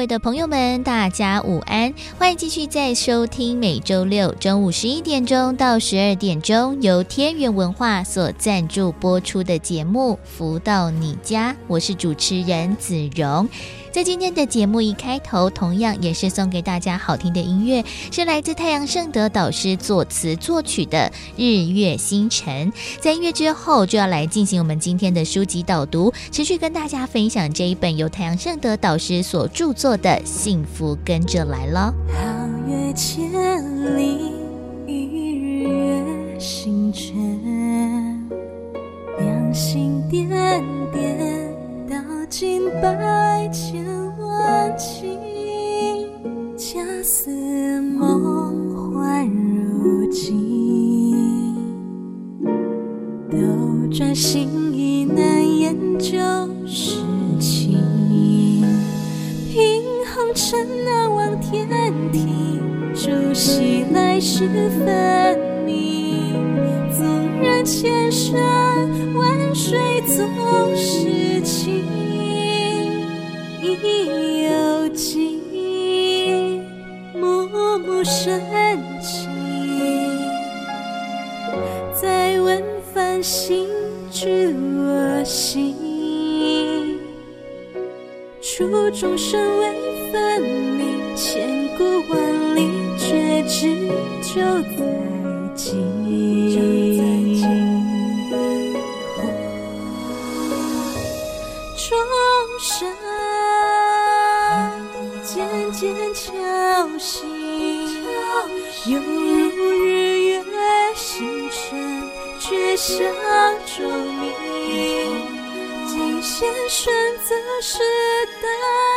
位的朋友们，大家午安！欢迎继续在收听每周六中午十一点钟到十二点钟由天元文化所赞助播出的节目《福到你家》，我是主持人子荣。在今天的节目一开头，同样也是送给大家好听的音乐，是来自太阳盛德导师作词作曲的《日月星辰》。在音乐之后，就要来进行我们今天的书籍导读，持续跟大家分享这一本由太阳盛德导师所著作的《幸福跟着来了》。皓月千里，日月星辰，两心点点。道尽百千万情，恰似梦幻如镜。斗转星移难言就是红尘难忘天庭，朝夕来世分明。纵然千山万水总是情，意犹记，暮暮深情。再问繁星知我心，初众生为分明，千古万里，却只就在今。钟声渐渐敲醒，犹如日月星辰，绝响钟鸣。今生选择是代。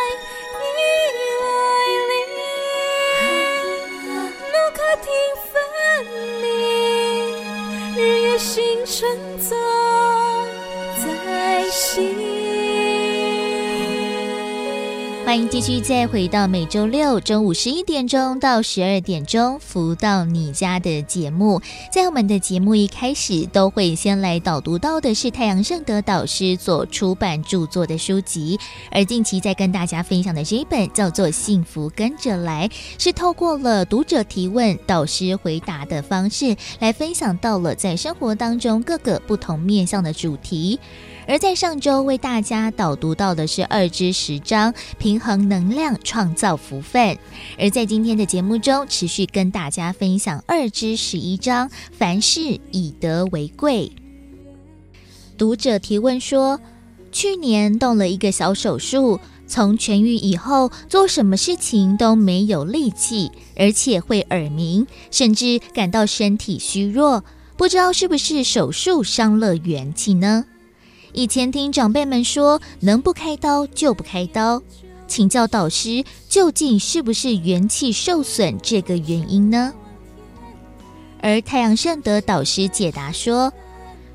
欢迎继续再回到每周六中午十一点钟到十二点钟，福到你家的节目。在我们的节目一开始，都会先来导读到的是太阳盛德导师所出版著作的书籍。而近期在跟大家分享的这一本叫做《幸福跟着来》，是透过了读者提问、导师回答的方式来分享到了在生活当中各个不同面向的主题。而在上周为大家导读到的是二之十章，平衡能量，创造福分；而在今天的节目中，持续跟大家分享二之十一章，凡事以德为贵。读者提问说：去年动了一个小手术，从痊愈以后，做什么事情都没有力气，而且会耳鸣，甚至感到身体虚弱，不知道是不是手术伤了元气呢？以前听长辈们说，能不开刀就不开刀，请教导师，究竟是不是元气受损这个原因呢？而太阳盛德导师解答说，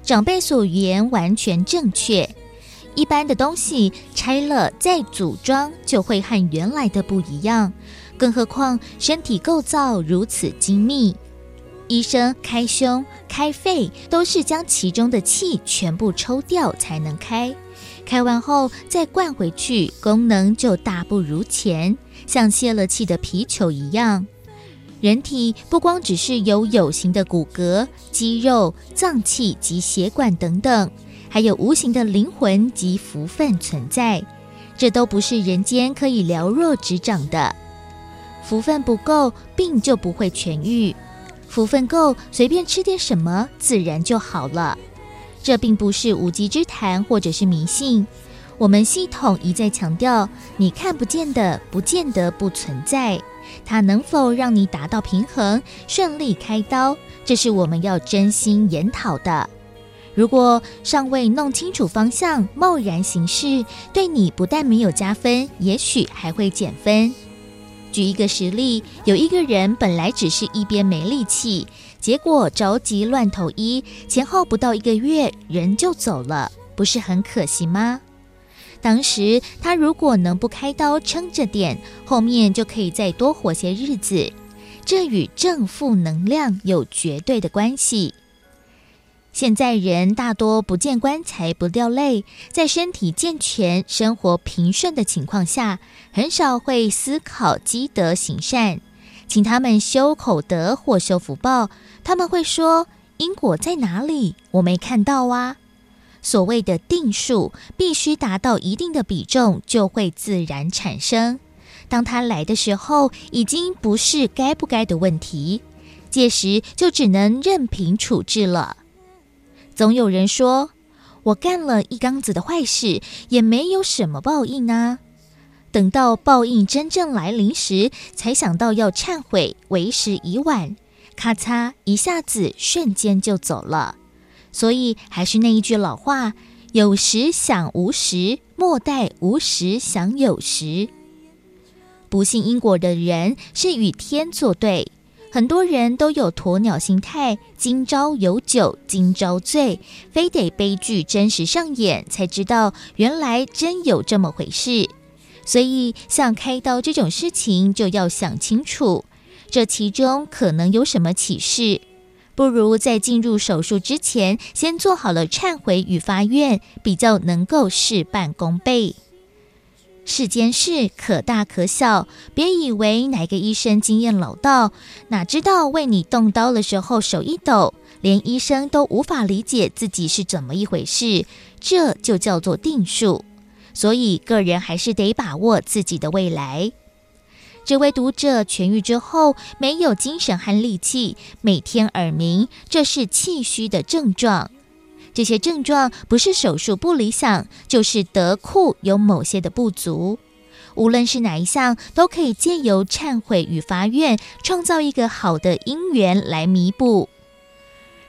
长辈所言完全正确，一般的东西拆了再组装，就会和原来的不一样，更何况身体构造如此精密。医生开胸、开肺都是将其中的气全部抽掉才能开，开完后再灌回去，功能就大不如前，像泄了气的皮球一样。人体不光只是有有形的骨骼、肌肉、脏器及血管等等，还有无形的灵魂及福分存在，这都不是人间可以了若指掌的。福分不够，病就不会痊愈。福分够，随便吃点什么，自然就好了。这并不是无稽之谈，或者是迷信。我们系统一再强调，你看不见的，不见得不存在。它能否让你达到平衡，顺利开刀，这是我们要真心研讨的。如果尚未弄清楚方向，贸然行事，对你不但没有加分，也许还会减分。举一个实例，有一个人本来只是一边没力气，结果着急乱投医，前后不到一个月，人就走了，不是很可惜吗？当时他如果能不开刀撑着点，后面就可以再多活些日子。这与正负能量有绝对的关系。现在人大多不见棺材不掉泪，在身体健全、生活平顺的情况下，很少会思考积德行善。请他们修口德或修福报，他们会说：“因果在哪里？我没看到啊。”所谓的定数，必须达到一定的比重，就会自然产生。当它来的时候，已经不是该不该的问题，届时就只能任凭处置了。总有人说：“我干了一缸子的坏事，也没有什么报应啊。”等到报应真正来临时，才想到要忏悔，为时已晚。咔嚓，一下子瞬间就走了。所以还是那一句老话：“有时想无时，莫待无时想有时。”不信因果的人是与天作对。很多人都有鸵鸟心态，今朝有酒今朝醉，非得悲剧真实上演才知道原来真有这么回事。所以像开刀这种事情就要想清楚，这其中可能有什么启示。不如在进入手术之前，先做好了忏悔与发愿，比较能够事半功倍。世间事可大可小，别以为哪个医生经验老道，哪知道为你动刀的时候手一抖，连医生都无法理解自己是怎么一回事，这就叫做定数。所以个人还是得把握自己的未来。这位读者痊愈之后没有精神和力气，每天耳鸣，这是气虚的症状。这些症状不是手术不理想，就是德库有某些的不足。无论是哪一项，都可以借由忏悔与发愿，创造一个好的因缘来弥补。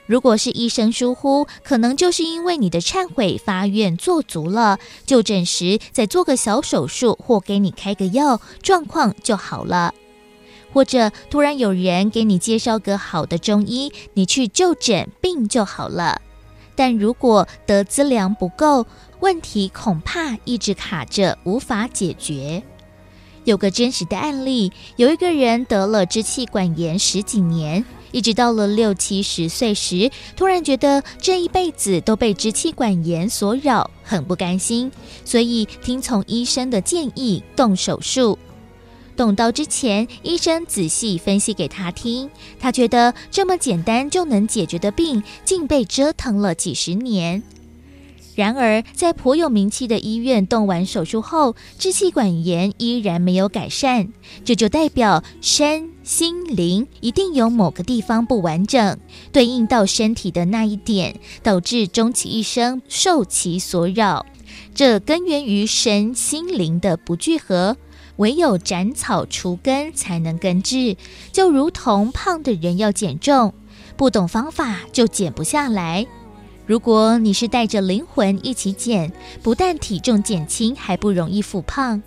如果是医生疏忽，可能就是因为你的忏悔发愿做足了，就诊时再做个小手术或给你开个药，状况就好了。或者突然有人给你介绍个好的中医，你去就诊，病就好了。但如果得资粮不够，问题恐怕一直卡着，无法解决。有个真实的案例，有一个人得了支气管炎十几年，一直到了六七十岁时，突然觉得这一辈子都被支气管炎所扰，很不甘心，所以听从医生的建议动手术。动刀之前，医生仔细分析给他听，他觉得这么简单就能解决的病，竟被折腾了几十年。然而，在颇有名气的医院动完手术后，支气管炎依然没有改善，这就代表身心灵一定有某个地方不完整，对应到身体的那一点，导致终其一生受其所扰。这根源于身心灵的不聚合。唯有斩草除根才能根治，就如同胖的人要减重，不懂方法就减不下来。如果你是带着灵魂一起减，不但体重减轻，还不容易复胖。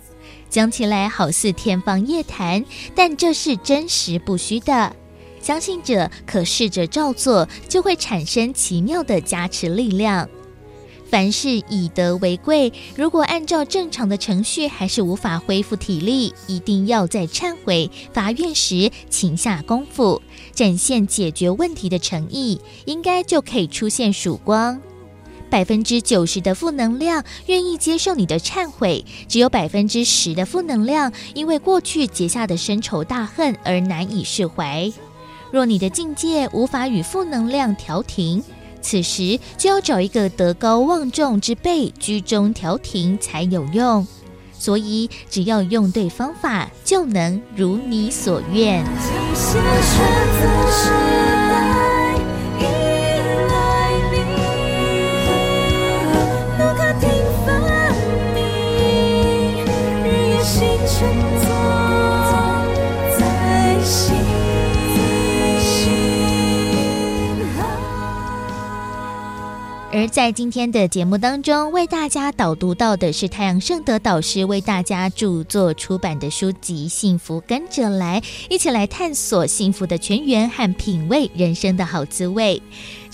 讲起来好似天方夜谭，但这是真实不虚的。相信者可试着照做，就会产生奇妙的加持力量。凡事以德为贵，如果按照正常的程序还是无法恢复体力，一定要在忏悔发愿时勤下功夫，展现解决问题的诚意，应该就可以出现曙光。百分之九十的负能量愿意接受你的忏悔，只有百分之十的负能量因为过去结下的深仇大恨而难以释怀。若你的境界无法与负能量调停，此时就要找一个德高望重之辈居中调停才有用，所以只要用对方法，就能如你所愿。而在今天的节目当中，为大家导读到的是太阳圣德导师为大家著作出版的书籍《幸福跟着来》，一起来探索幸福的泉源和品味人生的好滋味。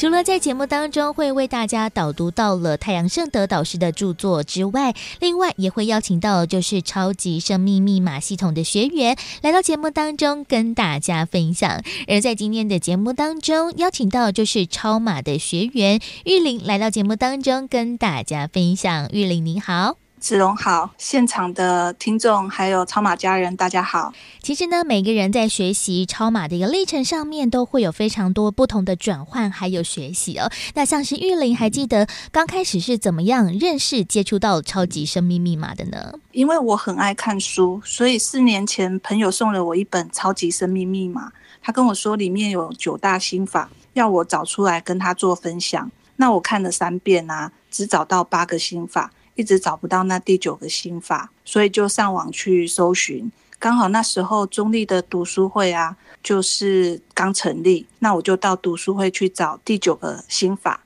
除了在节目当中会为大家导读到了太阳圣德导师的著作之外，另外也会邀请到就是超级生命密码系统的学员来到节目当中跟大家分享。而在今天的节目当中，邀请到就是超码的学员玉玲来到节目当中跟大家分享。玉玲你好。子龙好，现场的听众还有超马家人，大家好。其实呢，每个人在学习超马的一个历程上面，都会有非常多不同的转换，还有学习哦。那像是玉玲，还记得刚开始是怎么样认识、接触到超级生命密码的呢？因为我很爱看书，所以四年前朋友送了我一本《超级生命密码》，他跟我说里面有九大心法，要我找出来跟他做分享。那我看了三遍啊，只找到八个心法。一直找不到那第九个心法，所以就上网去搜寻。刚好那时候中立的读书会啊，就是刚成立，那我就到读书会去找第九个心法。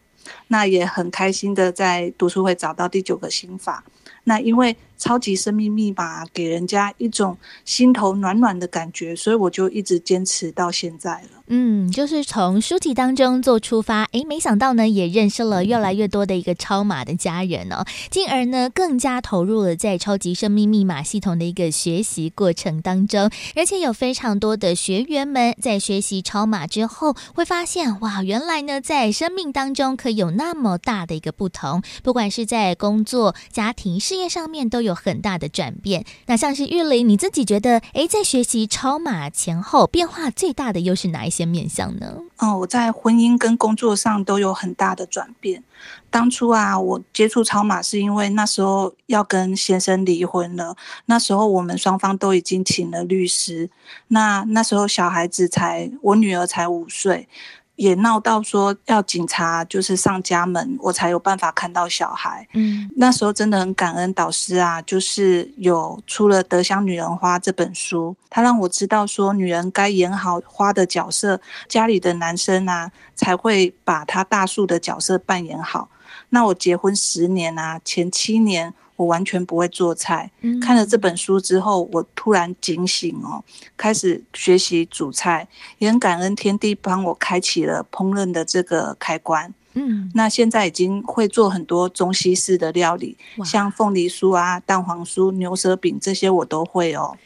那也很开心的在读书会找到第九个心法。那因为超级生命密码给人家一种心头暖暖的感觉，所以我就一直坚持到现在了。嗯，就是从书籍当中做出发，诶，没想到呢，也认识了越来越多的一个超码的家人哦，进而呢，更加投入了在超级生命密码系统的一个学习过程当中，而且有非常多的学员们在学习超码之后，会发现哇，原来呢，在生命当中可以有那么大的一个不同，不管是在工作、家庭、事业上面都有很大的转变。那像是玉玲，你自己觉得，诶，在学习超马前后变化最大的又是哪一些？面向呢？哦，我在婚姻跟工作上都有很大的转变。当初啊，我接触超马是因为那时候要跟先生离婚了，那时候我们双方都已经请了律师。那那时候小孩子才，我女儿才五岁。也闹到说要警察就是上家门，我才有办法看到小孩。嗯，那时候真的很感恩导师啊，就是有出了《德香女人花》这本书，他让我知道说女人该演好花的角色，家里的男生啊才会把他大树的角色扮演好。那我结婚十年啊，前七年。我完全不会做菜。看了这本书之后，我突然警醒哦，开始学习煮菜，也很感恩天地帮我开启了烹饪的这个开关。嗯，那现在已经会做很多中西式的料理，像凤梨酥啊、蛋黄酥、牛舌饼这些我都会哦。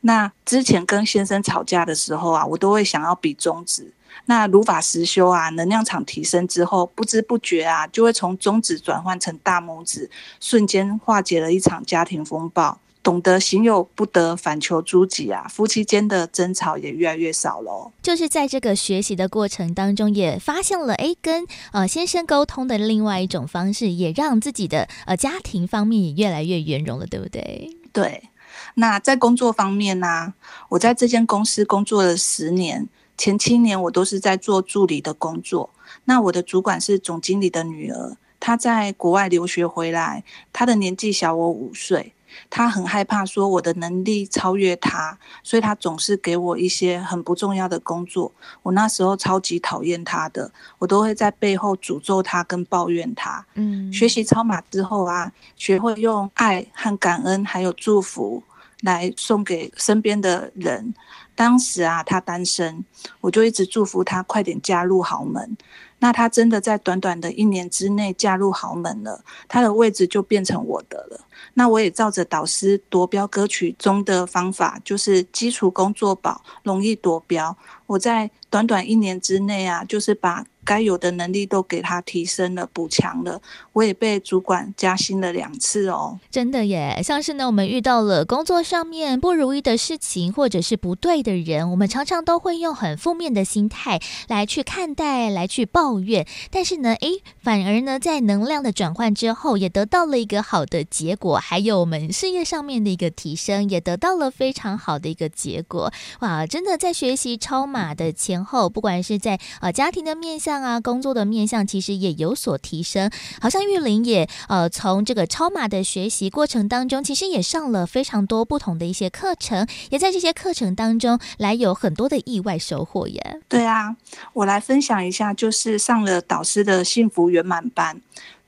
那之前跟先生吵架的时候啊，我都会想要比中指。那如法实修啊，能量场提升之后，不知不觉啊，就会从中指转换成大拇指，瞬间化解了一场家庭风暴。懂得行有不得，反求诸己啊，夫妻间的争吵也越来越少了。就是在这个学习的过程当中，也发现了哎，跟呃先生沟通的另外一种方式，也让自己的呃家庭方面也越来越圆融了，对不对？对。那在工作方面呢、啊，我在这间公司工作了十年。前七年我都是在做助理的工作，那我的主管是总经理的女儿，她在国外留学回来，她的年纪小我五岁，她很害怕说我的能力超越她，所以她总是给我一些很不重要的工作。我那时候超级讨厌她的，我都会在背后诅咒她跟抱怨她。嗯，学习超马之后啊，学会用爱和感恩还有祝福来送给身边的人。当时啊，他单身，我就一直祝福他快点嫁入豪门。那他真的在短短的一年之内嫁入豪门了，他的位置就变成我的了。那我也照着导师夺标歌曲中的方法，就是基础工作宝，容易夺标。我在短短一年之内啊，就是把。该有的能力都给他提升了，补强了。我也被主管加薪了两次哦，真的耶！像是呢，我们遇到了工作上面不如意的事情，或者是不对的人，我们常常都会用很负面的心态来去看待，来去抱怨。但是呢，诶，反而呢，在能量的转换之后，也得到了一个好的结果。还有我们事业上面的一个提升，也得到了非常好的一个结果。哇，真的在学习超马的前后，不管是在呃家庭的面向。啊，工作的面向，其实也有所提升。好像玉林也呃，从这个超马的学习过程当中，其实也上了非常多不同的一些课程，也在这些课程当中来有很多的意外收获耶。对啊，我来分享一下，就是上了导师的幸福圆满班。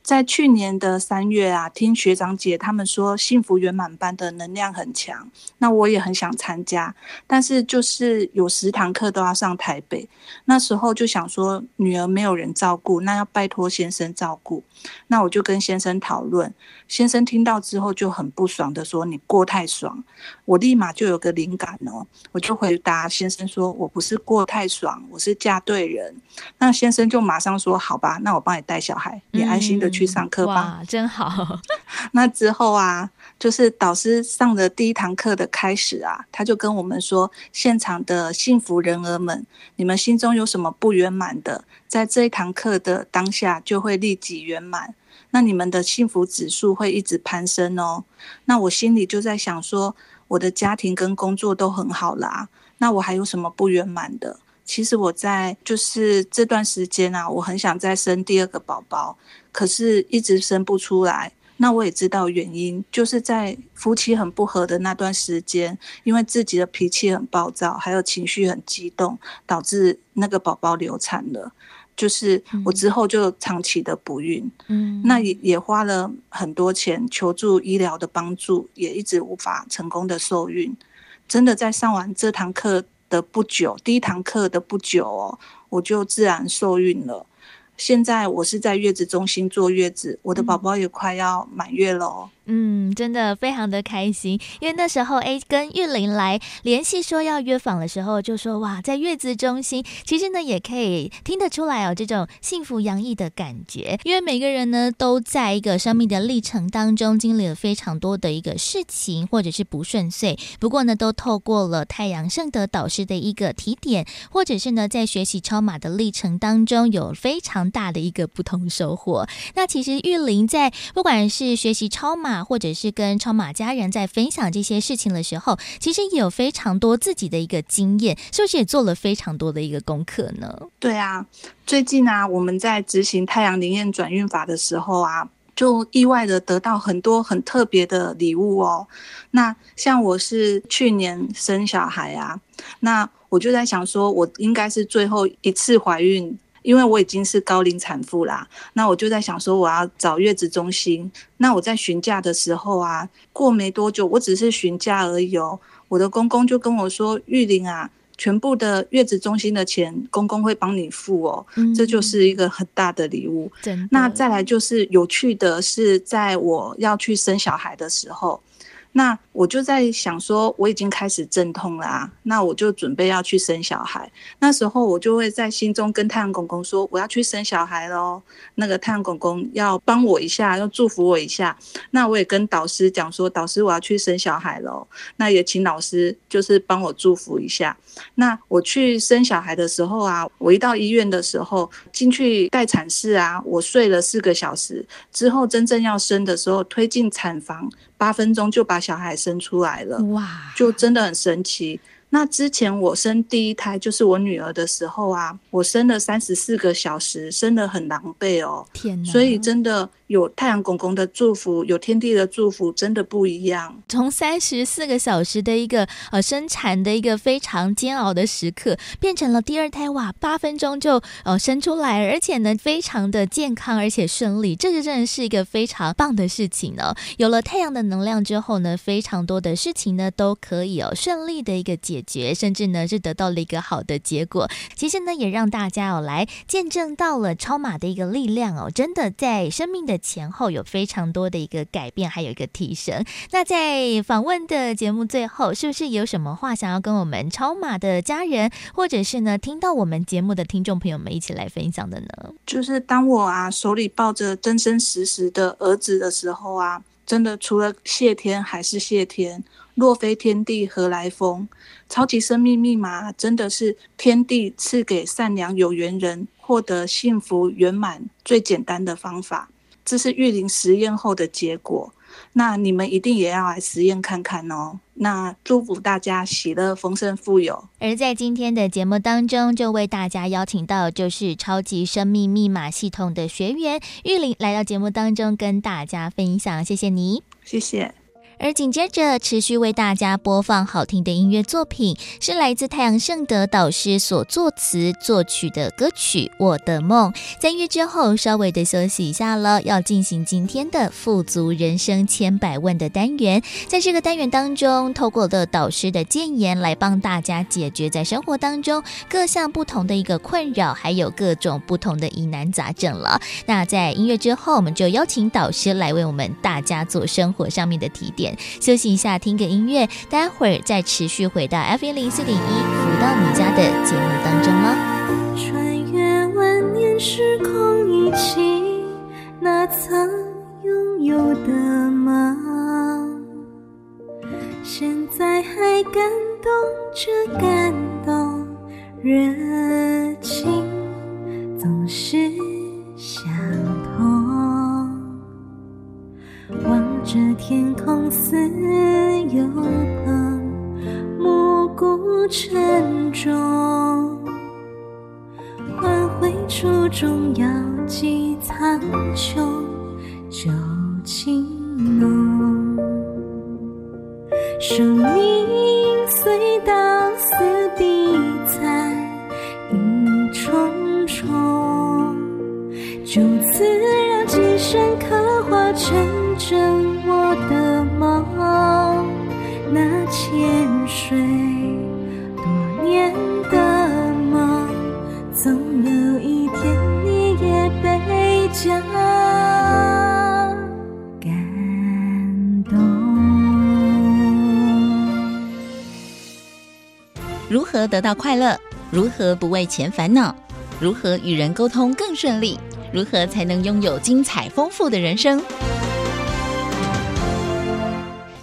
在去年的三月啊，听学长姐他们说幸福圆满班的能量很强，那我也很想参加，但是就是有十堂课都要上台北，那时候就想说女儿没有人照顾，那要拜托先生照顾，那我就跟先生讨论，先生听到之后就很不爽的说，你过太爽，我立马就有个灵感哦，我就回答先生说，我不是过太爽，我是嫁对人，那先生就马上说好吧，那我帮你带小孩，你安心的。去上课吧，哇，真好。那之后啊，就是导师上的第一堂课的开始啊，他就跟我们说，现场的幸福人儿们，你们心中有什么不圆满的，在这一堂课的当下就会立即圆满，那你们的幸福指数会一直攀升哦。那我心里就在想说，我的家庭跟工作都很好啦，那我还有什么不圆满的？其实我在就是这段时间啊，我很想再生第二个宝宝，可是一直生不出来。那我也知道原因，就是在夫妻很不和的那段时间，因为自己的脾气很暴躁，还有情绪很激动，导致那个宝宝流产了。就是我之后就长期的不孕，嗯，那也也花了很多钱求助医疗的帮助，也一直无法成功的受孕。真的在上完这堂课的不久，第一堂课的不久哦，我就自然受孕了。现在我是在月子中心坐月子，我的宝宝也快要满月了哦。嗯，真的非常的开心，因为那时候哎，跟玉玲来联系说要约访的时候，就说哇，在月子中心，其实呢也可以听得出来哦，这种幸福洋溢的感觉。因为每个人呢都在一个生命的历程当中，经历了非常多的一个事情或者是不顺遂，不过呢都透过了太阳盛德导师的一个提点，或者是呢在学习超马的历程当中有非常大的一个不同收获。那其实玉玲在不管是学习超马或者是跟超马家人在分享这些事情的时候，其实也有非常多自己的一个经验，是不是也做了非常多的一个功课呢？对啊，最近啊，我们在执行太阳灵验转运法的时候啊，就意外的得到很多很特别的礼物哦。那像我是去年生小孩啊，那我就在想说，我应该是最后一次怀孕。因为我已经是高龄产妇啦，那我就在想说我要找月子中心。那我在询价的时候啊，过没多久，我只是询价而已哦。我的公公就跟我说：“玉玲啊，全部的月子中心的钱，公公会帮你付哦。”这就是一个很大的礼物。嗯。那再来就是有趣的是，在我要去生小孩的时候。那我就在想说，我已经开始阵痛了啊，那我就准备要去生小孩。那时候我就会在心中跟太阳公公说，我要去生小孩喽。那个太阳公公要帮我一下，要祝福我一下。那我也跟导师讲说，导师我要去生小孩喽。那也请老师就是帮我祝福一下。那我去生小孩的时候啊，我一到医院的时候，进去待产室啊，我睡了四个小时之后，真正要生的时候，推进产房。八分钟就把小孩生出来了，哇，就真的很神奇。那之前我生第一胎就是我女儿的时候啊，我生了三十四个小时，生的很狼狈哦，天哪，所以真的。有太阳公公的祝福，有天地的祝福，真的不一样。从三十四个小时的一个呃生产的一个非常煎熬的时刻，变成了第二胎哇，八分钟就呃生出来，而且呢非常的健康而且顺利，这个真的是一个非常棒的事情哦。有了太阳的能量之后呢，非常多的事情呢都可以哦顺利的一个解解决，甚至呢是得到了一个好的结果。其实呢也让大家哦来见证到了超马的一个力量哦，真的在生命的。前后有非常多的一个改变，还有一个提升。那在访问的节目最后，是不是有什么话想要跟我们超马的家人，或者是呢听到我们节目的听众朋友们一起来分享的呢？就是当我啊手里抱着真真实实的儿子的时候啊，真的除了谢天还是谢天。若非天地何来风？超级生命密码真的是天地赐给善良有缘人获得幸福圆满最简单的方法。这是玉林实验后的结果。那你们一定也要来实验看看哦。那祝福大家喜乐、丰盛、富有。而在今天的节目当中，就为大家邀请到就是超级生命密码系统的学员玉玲来到节目当中跟大家分享，谢谢你，谢谢。而紧接着持续为大家播放好听的音乐作品，是来自太阳盛德导师所作词作曲的歌曲《我的梦》。在音乐之后，稍微的休息一下了，要进行今天的富足人生千百万的单元。在这个单元当中，透过了导师的建言来帮大家解决在生活当中各项不同的一个困扰，还有各种不同的疑难杂症了。那在音乐之后，我们就邀请导师来为我们大家做生活上面的提点。休息一下，听个音乐，待会儿再持续回到 F 一零四点一福到你家的节目当中了。穿越万年时空，一起那曾拥有的梦，现在还感动着感动，热情总是相同。望着天空似有朋，暮鼓晨钟，唤回初衷，要记苍穹，旧情浓。生命隧道似笔彩一重重，就此让今生刻画成。真我的梦，那潜水多年的梦，总有一天你也被这感动。如何得到快乐？如何不为钱烦恼？如何与人沟通更顺利？如何才能拥有精彩丰富的人生？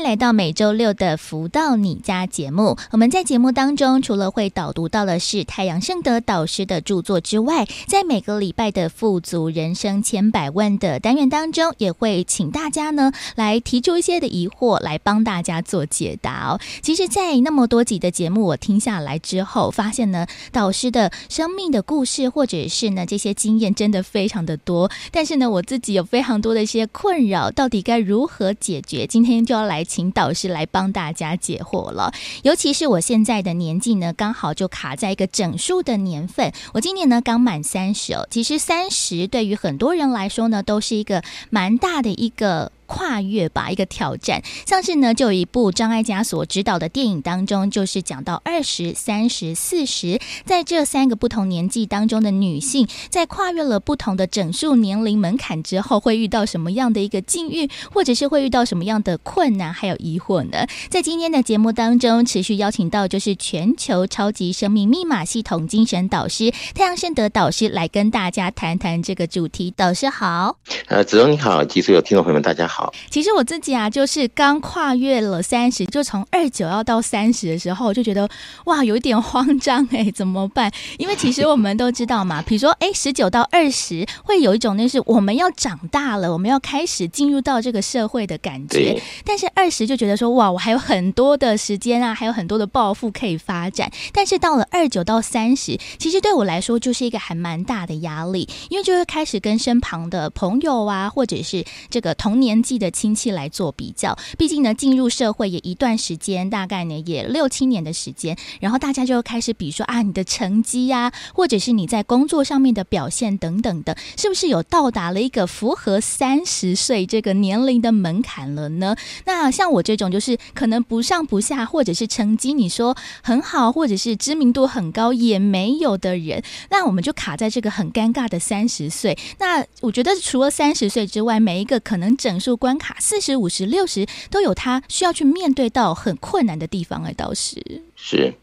来到每周六的福到你家节目。我们在节目当中，除了会导读到的是太阳盛德导师的著作之外，在每个礼拜的富足人生千百万的单元当中，也会请大家呢来提出一些的疑惑，来帮大家做解答哦。其实，在那么多集的节目我听下来之后，发现呢，导师的生命的故事，或者是呢这些经验，真的非常的多。但是呢，我自己有非常多的一些困扰，到底该如何解决？今天就要来。请导师来帮大家解惑了，尤其是我现在的年纪呢，刚好就卡在一个整数的年份。我今年呢刚满三十哦，其实三十对于很多人来说呢，都是一个蛮大的一个。跨越吧，一个挑战。像是呢，就有一部张艾嘉所指导的电影当中，就是讲到二十三十四十，在这三个不同年纪当中的女性，在跨越了不同的整数年龄门槛之后，会遇到什么样的一个境遇，或者是会遇到什么样的困难，还有疑惑呢？在今天的节目当中，持续邀请到就是全球超级生命密码系统精神导师太阳盛德导师来跟大家谈谈这个主题。导师好，呃，子荣你好，及所有听众朋友们，大家好。好，其实我自己啊，就是刚跨越了三十，就从二九要到三十的时候，我就觉得哇，有一点慌张哎、欸，怎么办？因为其实我们都知道嘛，比如说哎，十九到二十会有一种那是我们要长大了，我们要开始进入到这个社会的感觉。但是二十就觉得说哇，我还有很多的时间啊，还有很多的抱负可以发展。但是到了二九到三十，其实对我来说就是一个还蛮大的压力，因为就会开始跟身旁的朋友啊，或者是这个同年。的亲戚来做比较，毕竟呢，进入社会也一段时间，大概呢也六七年的时间，然后大家就开始比说啊，你的成绩呀、或者是你在工作上面的表现等等的，是不是有到达了一个符合三十岁这个年龄的门槛了呢？那像我这种就是可能不上不下，或者是成绩你说很好，或者是知名度很高也没有的人，那我们就卡在这个很尴尬的三十岁。那我觉得除了三十岁之外，每一个可能整数。关卡四十五十六十都有他需要去面对到很困难的地方，哎，倒是是，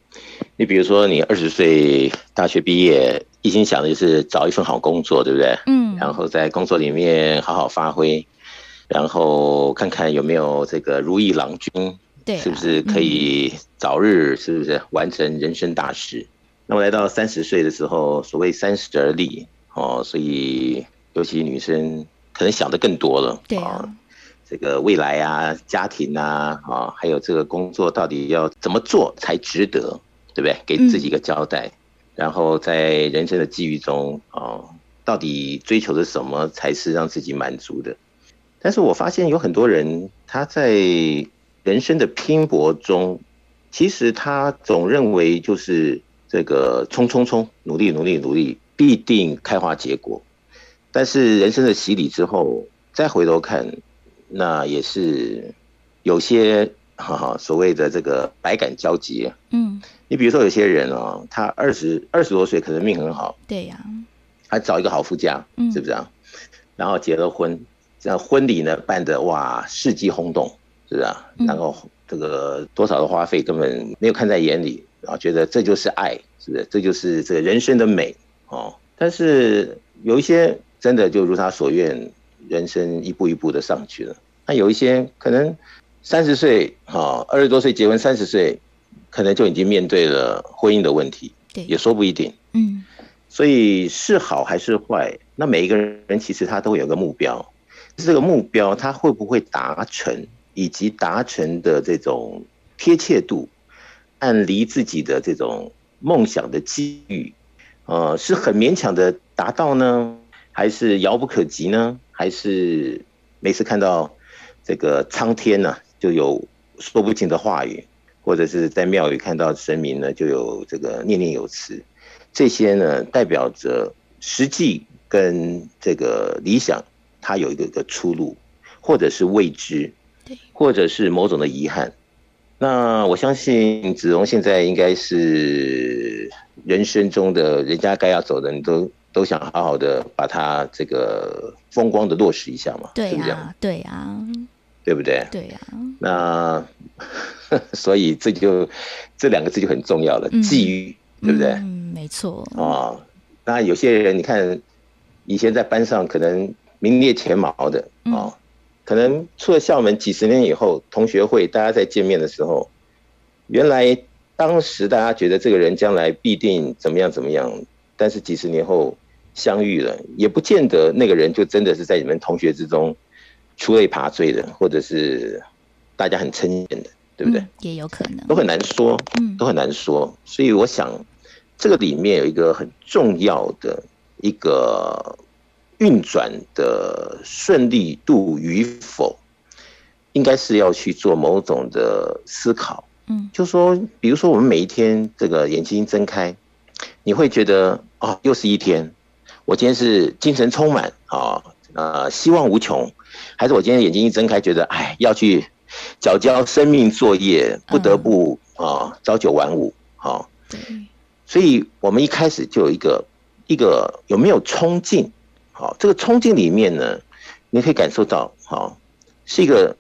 你比如说你二十岁大学毕业，一心想的就是找一份好工作，对不对？嗯，然后在工作里面好好发挥，然后看看有没有这个如意郎君对，是不是可以早日是不是完成人生大事？嗯、那么来到三十岁的时候，所谓三十而立哦，所以尤其女生可能想的更多了，对啊。这个未来啊，家庭啊，啊，还有这个工作到底要怎么做才值得，对不对？给自己一个交代。嗯、然后在人生的际遇中，啊，到底追求的什么才是让自己满足的？但是我发现有很多人，他在人生的拼搏中，其实他总认为就是这个冲冲冲，努力努力努力，必定开花结果。但是人生的洗礼之后，再回头看。那也是有些哈哈所谓的这个百感交集。嗯，你比如说有些人哦，他二十二十多岁可能命很好，对呀，还找一个好夫家，是不是啊？然后结了婚，这样婚礼呢办的哇世纪轰动，是不是啊？然后这个多少的花费根本没有看在眼里，然后觉得这就是爱，是不是？这就是这个人生的美哦。但是有一些真的就如他所愿。人生一步一步的上去了，那有一些可能三十岁哈，二十多岁结婚，三十岁可能就已经面对了婚姻的问题，对，也说不一定。嗯，所以是好还是坏，那每一个人其实他都有个目标，这个目标他会不会达成，以及达成的这种贴切度，按离自己的这种梦想的机遇，呃，是很勉强的达到呢，还是遥不可及呢？还是每次看到这个苍天呢、啊，就有说不尽的话语，或者是在庙宇看到神明呢，就有这个念念有词。这些呢，代表着实际跟这个理想，它有一个个出路，或者是未知，或者是某种的遗憾。那我相信子荣现在应该是人生中的人家该要走的，你都。都想好好的把它这个风光的落实一下嘛，对呀、啊，对呀、啊，对不对？对呀、啊。那 所以这就这两个字就很重要了，际遇，对不对？嗯，没错。哦，那有些人你看，以前在班上可能名列前茅的啊、哦，可能出了校门几十年以后，同学会大家在见面的时候，原来当时大家觉得这个人将来必定怎么样怎么样，但是几十年后。相遇了，也不见得那个人就真的是在你们同学之中出类拔萃的，或者是大家很称羡的，对不对？也有可能，都很难说，嗯，都很难说。所以我想，这个里面有一个很重要的一个运转的顺利度与否，应该是要去做某种的思考。嗯，就说，比如说我们每一天这个眼睛睁开，你会觉得哦，又是一天。我今天是精神充满啊，呃，希望无穷，还是我今天眼睛一睁开，觉得哎，要去缴交生命作业，不得不啊，朝九晚五，好，所以我们一开始就有一个一个有没有冲劲？好，这个冲劲里面呢，你可以感受到，好，是一个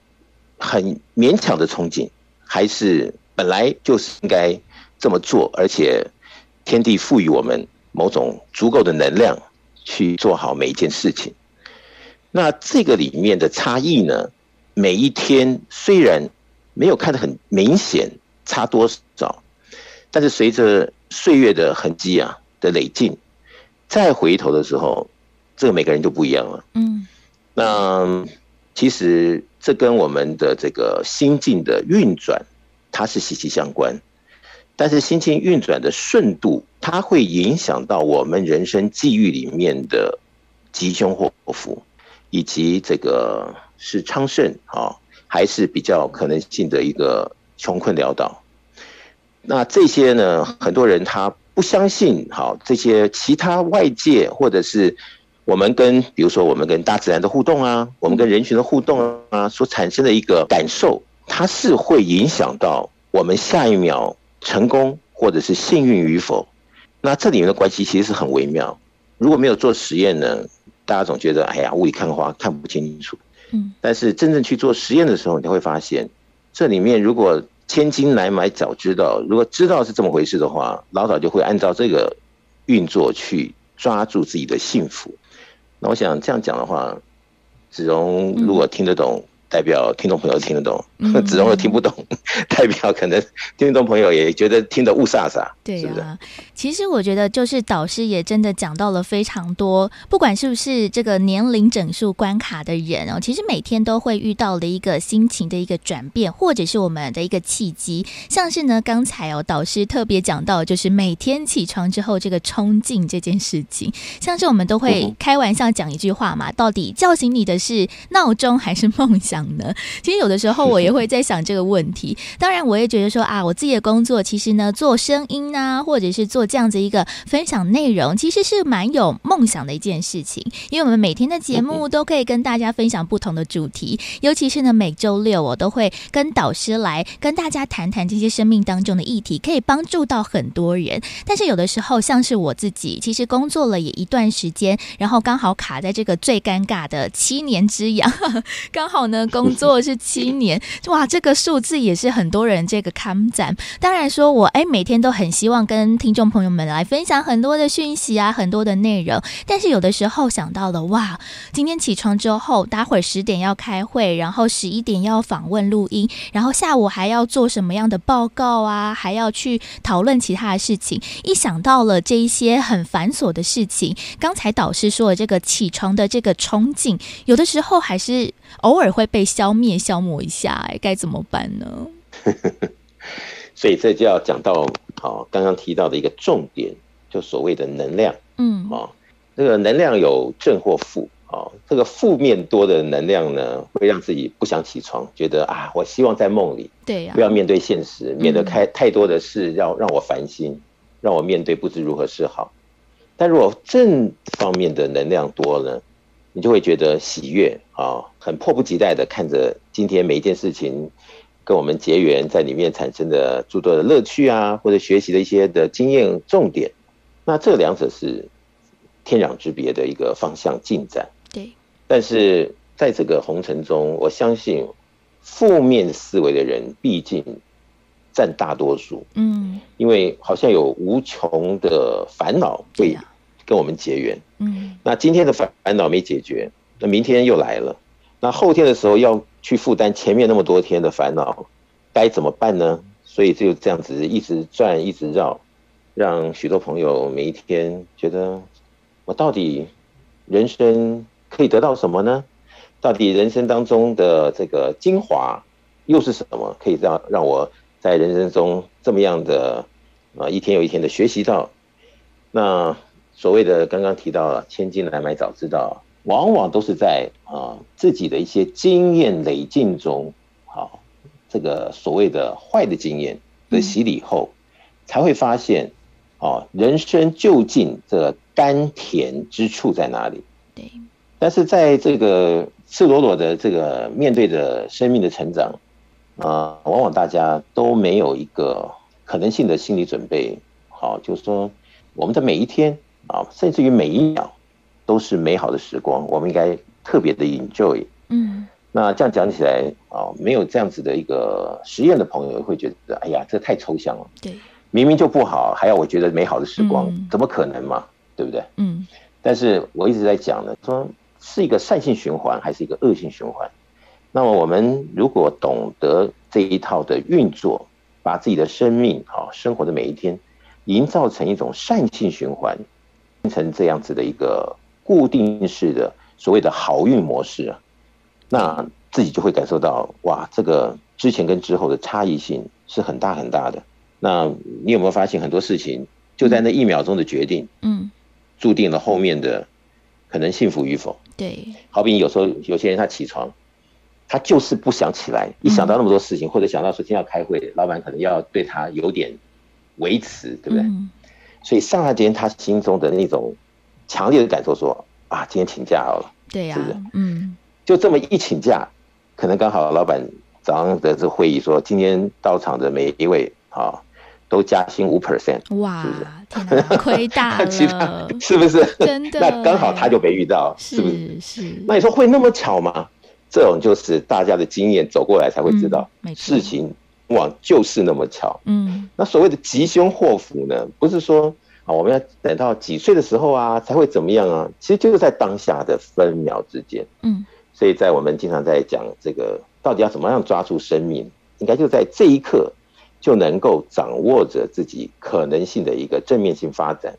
很勉强的冲劲，还是本来就是应该这么做，而且天地赋予我们某种足够的能量。去做好每一件事情，那这个里面的差异呢？每一天虽然没有看得很明显差多少，但是随着岁月的痕迹啊的累进，再回头的时候，这个每个人就不一样了。嗯，那其实这跟我们的这个心境的运转，它是息息相关。但是心情运转的顺度，它会影响到我们人生际遇里面的吉凶祸福，以及这个是昌盛啊，还是比较可能性的一个穷困潦倒。那这些呢，很多人他不相信，好这些其他外界或者是我们跟，比如说我们跟大自然的互动啊，我们跟人群的互动啊，所产生的一个感受，它是会影响到我们下一秒。成功或者是幸运与否，那这里面的关系其实是很微妙。如果没有做实验呢，大家总觉得哎呀，雾里看花看不清楚。嗯，但是真正去做实验的时候，你会发现，这里面如果千金难买早知道，如果知道是这么回事的话，老早就会按照这个运作去抓住自己的幸福。那我想这样讲的话，子荣如果听得懂。代表听众朋友听得懂；嗯子荣又听不懂，代表可能听众朋友也觉得听得雾煞煞。对呀、啊，其实我觉得就是导师也真的讲到了非常多，不管是不是这个年龄整数关卡的人哦，其实每天都会遇到的一个心情的一个转变，或者是我们的一个契机。像是呢，刚才哦，导师特别讲到，就是每天起床之后这个冲劲这件事情，像是我们都会开玩笑讲一句话嘛，到底叫醒你的是闹钟还是梦想呢？其实有的时候我也会在想这个问题。当然，我也觉得说啊，我自己的工作其实呢，做声音。啊，或者是做这样子一个分享内容，其实是蛮有梦想的一件事情。因为我们每天的节目都可以跟大家分享不同的主题，尤其是呢每周六我都会跟导师来跟大家谈谈这些生命当中的议题，可以帮助到很多人。但是有的时候，像是我自己，其实工作了也一段时间，然后刚好卡在这个最尴尬的七年之痒，刚好呢工作是七年，哇，这个数字也是很多人这个看赞。当然说我哎每天都很希。希望跟听众朋友们来分享很多的讯息啊，很多的内容。但是有的时候想到了，哇，今天起床之后，待会儿十点要开会，然后十一点要访问录音，然后下午还要做什么样的报告啊，还要去讨论其他的事情。一想到了这一些很繁琐的事情，刚才导师说的这个起床的这个冲劲，有的时候还是偶尔会被消灭、消磨一下，哎，该怎么办呢？所以这就要讲到。好，刚刚提到的一个重点，就所谓的能量，嗯，啊，这个能量有正或负，啊，这个负面多的能量呢，会让自己不想起床，觉得啊，我希望在梦里，对呀，不要面对现实，免得开太多的事要让我烦心，让我面对不知如何是好。但如果正方面的能量多呢，你就会觉得喜悦啊，很迫不及待的看着今天每一件事情。跟我们结缘，在里面产生的诸多的乐趣啊，或者学习的一些的经验重点，那这两者是天壤之别的一个方向进展。对，但是在这个红尘中，我相信负面思维的人毕竟占大多数。嗯，因为好像有无穷的烦恼会跟我们结缘。嗯，那今天的烦恼没解决，那明天又来了，那后天的时候要。去负担前面那么多天的烦恼，该怎么办呢？所以就这样子一直转，一直绕，让许多朋友每一天觉得，我到底人生可以得到什么呢？到底人生当中的这个精华又是什么？可以让让我在人生中这么样的啊一天又一天的学习到。那所谓的刚刚提到了千金难买早知道。往往都是在啊自己的一些经验累进中，好，这个所谓的坏的经验的洗礼后，才会发现，哦，人生究竟这个甘甜之处在哪里？对。但是在这个赤裸裸的这个面对着生命的成长，啊，往往大家都没有一个可能性的心理准备，好，就是说我们的每一天啊，甚至于每一秒。都是美好的时光，我们应该特别的 enjoy。嗯，那这样讲起来啊，没有这样子的一个实验的朋友会觉得，哎呀，这太抽象了。对，明明就不好，还要我觉得美好的时光，嗯、怎么可能嘛？对不对？嗯。但是我一直在讲呢，说是一个善性循环还是一个恶性循环？那么我们如果懂得这一套的运作，把自己的生命啊，生活的每一天，营造成一种善性循环，变成这样子的一个。固定式的所谓的好运模式啊，那自己就会感受到哇，这个之前跟之后的差异性是很大很大的。那你有没有发现很多事情就在那一秒钟的决定，嗯，注定了后面的可能幸福与否？对，好比有时候有些人他起床，他就是不想起来，一想到那么多事情，或者想到说今天要开会，老板可能要对他有点维持，对不对？所以刹那天他心中的那种。强烈的感受说啊，今天请假好了，对呀，是不是？嗯，就这么一请假，可能刚好老板早上的这会议说，今天到场的每一位啊，都加薪五 percent，哇，是不是？亏大了，其他是不是？真的，那刚好他就没遇到，是不是？是。那你说会那么巧吗？这种就是大家的经验走过来才会知道，事情往就是那么巧。嗯，那所谓的吉凶祸福呢，不是说。啊，我们要等到几岁的时候啊，才会怎么样啊？其实就是在当下的分秒之间，嗯，所以在我们经常在讲这个，到底要怎么样抓住生命，应该就在这一刻就能够掌握着自己可能性的一个正面性发展，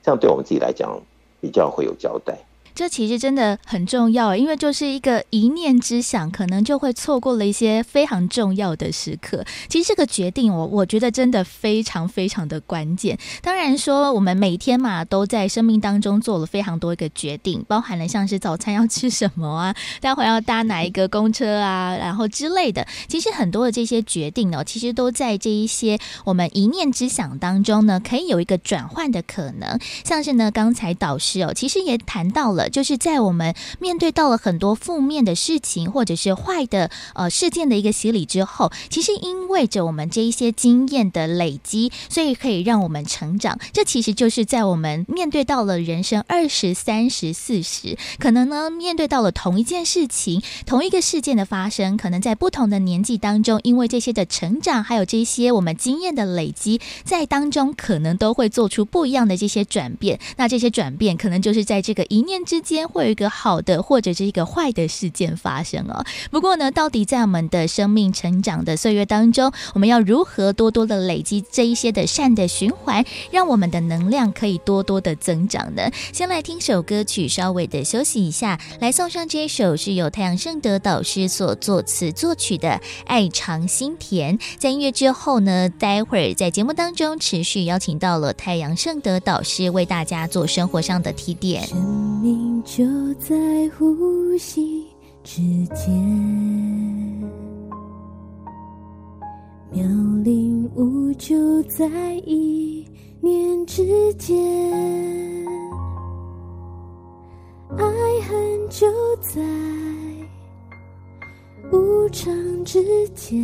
这样对我们自己来讲比较会有交代。这其实真的很重要，因为就是一个一念之想，可能就会错过了一些非常重要的时刻。其实这个决定，我我觉得真的非常非常的关键。当然说，我们每天嘛，都在生命当中做了非常多一个决定，包含了像是早餐要吃什么啊，待会要搭哪一个公车啊，然后之类的。其实很多的这些决定呢，其实都在这一些我们一念之想当中呢，可以有一个转换的可能。像是呢，刚才导师哦，其实也谈到了。就是在我们面对到了很多负面的事情，或者是坏的呃事件的一个洗礼之后，其实因为着我们这一些经验的累积，所以可以让我们成长。这其实就是在我们面对到了人生二十三十四十，可能呢面对到了同一件事情、同一个事件的发生，可能在不同的年纪当中，因为这些的成长，还有这些我们经验的累积，在当中可能都会做出不一样的这些转变。那这些转变，可能就是在这个一念之。之间会有一个好的或者是一个坏的事件发生哦。不过呢，到底在我们的生命成长的岁月当中，我们要如何多多的累积这一些的善的循环，让我们的能量可以多多的增长呢？先来听首歌曲，稍微的休息一下，来送上这一首是由太阳盛德导师所作词作曲的《爱尝心甜》。在音乐之后呢，待会儿在节目当中持续邀请到了太阳盛德导师为大家做生活上的提点。就在呼吸之间，妙龄无就在一念之间，爱恨就在无常之间，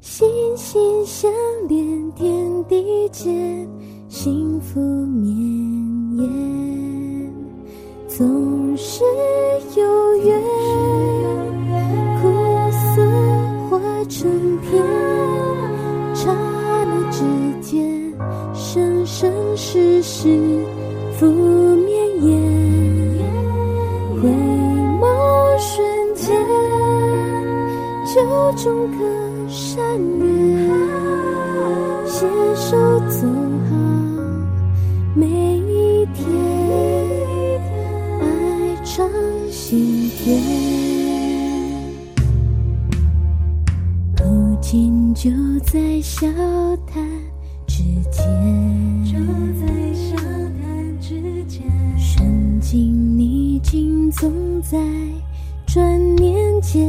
心心相连，天地间幸福绵延。总是有缘，苦涩化成甜，刹那之间，生生世世福绵延。回眸瞬间，就种颗善缘，携手走今就在笑谈之间，就在笑谈之间，顺境逆境总在转念间，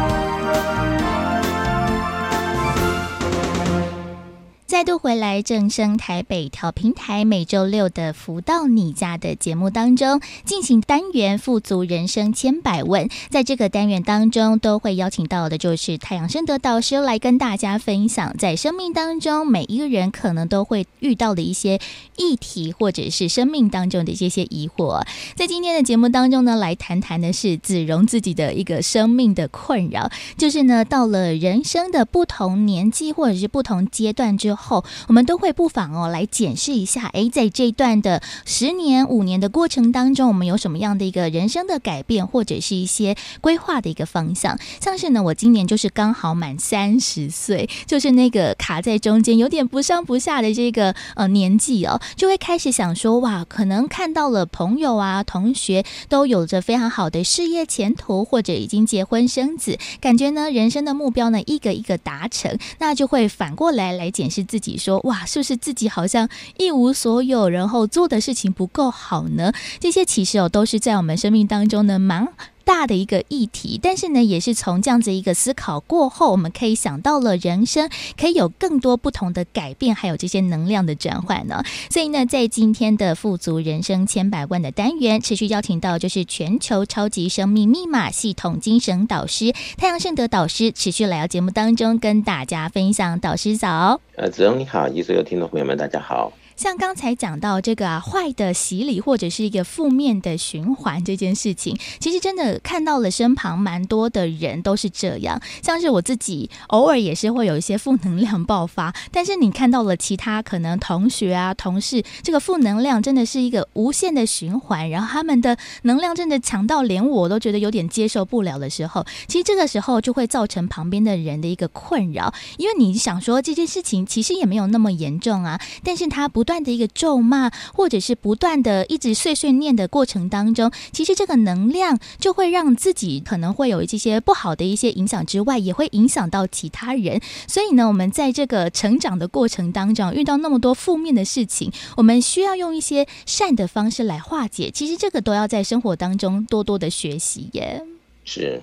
再度回来正声台北调频台，每周六的福到你家的节目当中进行单元富足人生千百问，在这个单元当中都会邀请到的就是太阳盛德导师来跟大家分享，在生命当中每一个人可能都会遇到的一些议题，或者是生命当中的这些疑惑。在今天的节目当中呢，来谈谈的是子荣自己的一个生命的困扰，就是呢，到了人生的不同年纪或者是不同阶段之后。后，我们都会不妨哦来检视一下，诶，在这段的十年、五年的过程当中，我们有什么样的一个人生的改变，或者是一些规划的一个方向。像是呢，我今年就是刚好满三十岁，就是那个卡在中间，有点不上不下的这个呃年纪哦，就会开始想说，哇，可能看到了朋友啊、同学都有着非常好的事业前途，或者已经结婚生子，感觉呢，人生的目标呢，一个一个达成，那就会反过来来检视自己，说，哇，是不是自己好像一无所有，然后做的事情不够好呢？这些其实哦，都是在我们生命当中呢，蛮。大的一个议题，但是呢，也是从这样子一个思考过后，我们可以想到了人生可以有更多不同的改变，还有这些能量的转换呢。所以呢，在今天的富足人生千百万的单元，持续邀请到就是全球超级生命密码系统精神导师太阳盛德导师，持续来到节目当中跟大家分享。导师早，呃，子荣你好，以及所有听众朋友们，大家好。像刚才讲到这个啊，坏的洗礼或者是一个负面的循环这件事情，其实真的看到了身旁蛮多的人都是这样。像是我自己偶尔也是会有一些负能量爆发，但是你看到了其他可能同学啊、同事，这个负能量真的是一个无限的循环，然后他们的能量真的强到连我都觉得有点接受不了的时候，其实这个时候就会造成旁边的人的一个困扰，因为你想说这件事情其实也没有那么严重啊，但是他不断。不断的一个咒骂，或者是不断的一直碎碎念的过程当中，其实这个能量就会让自己可能会有这些不好的一些影响之外，也会影响到其他人。所以呢，我们在这个成长的过程当中，遇到那么多负面的事情，我们需要用一些善的方式来化解。其实这个都要在生活当中多多的学习耶。是，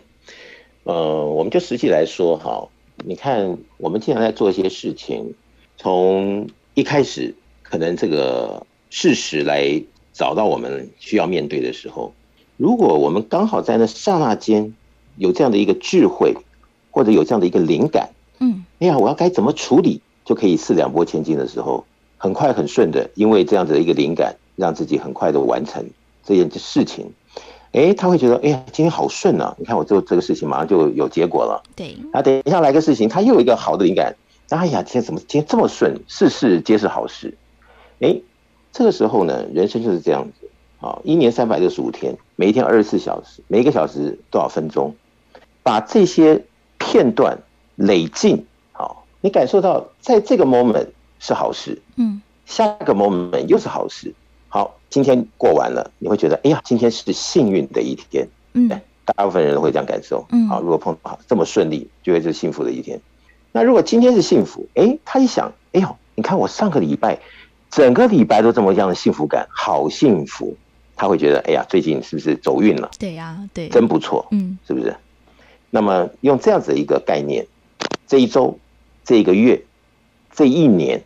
呃，我们就实际来说哈，你看我们经常在做一些事情，从一开始。可能这个事实来找到我们需要面对的时候，如果我们刚好在那刹那间有这样的一个智慧，或者有这样的一个灵感，嗯，哎呀，我要该怎么处理，就可以四两拨千斤的时候，很快很顺的，因为这样子的一个灵感，让自己很快的完成这件事情。哎，他会觉得，哎呀，今天好顺啊！你看我做这个事情，马上就有结果了。对，啊，等一下来个事情，他又有一个好的灵感，哎呀，今天怎么今天这么顺？事事皆是好事。哎，这个时候呢，人生就是这样子啊，一年三百六十五天，每一天二十四小时，每一个小时多少分钟，把这些片段累进，好，你感受到在这个 moment 是好事，嗯，下个 moment 又是好事，好，今天过完了，你会觉得，哎呀，今天是幸运的一天，嗯，大部分人都会这样感受，嗯，好，如果碰到这么顺利，就会是幸福的一天。那如果今天是幸福，哎，他一想，哎呦，你看我上个礼拜。整个礼拜都这么样的幸福感，好幸福，他会觉得，哎呀，最近是不是走运了？对呀、啊，对，真不错，嗯，是不是？那么用这样子的一个概念，这一周、这一个月、这一年、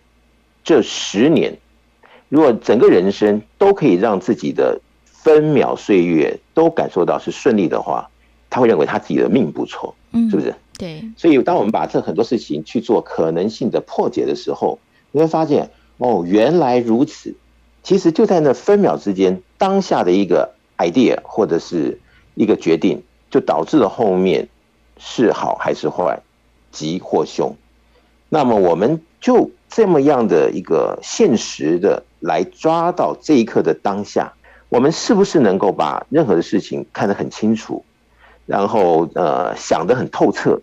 这十年，如果整个人生都可以让自己的分秒岁月都感受到是顺利的话，他会认为他自己的命不错，嗯，是不是？对。所以，当我们把这很多事情去做可能性的破解的时候，你会发现。哦，原来如此。其实就在那分秒之间，当下的一个 idea 或者是一个决定，就导致了后面是好还是坏，吉或凶。那么我们就这么样的一个现实的来抓到这一刻的当下，我们是不是能够把任何的事情看得很清楚，然后呃想得很透彻，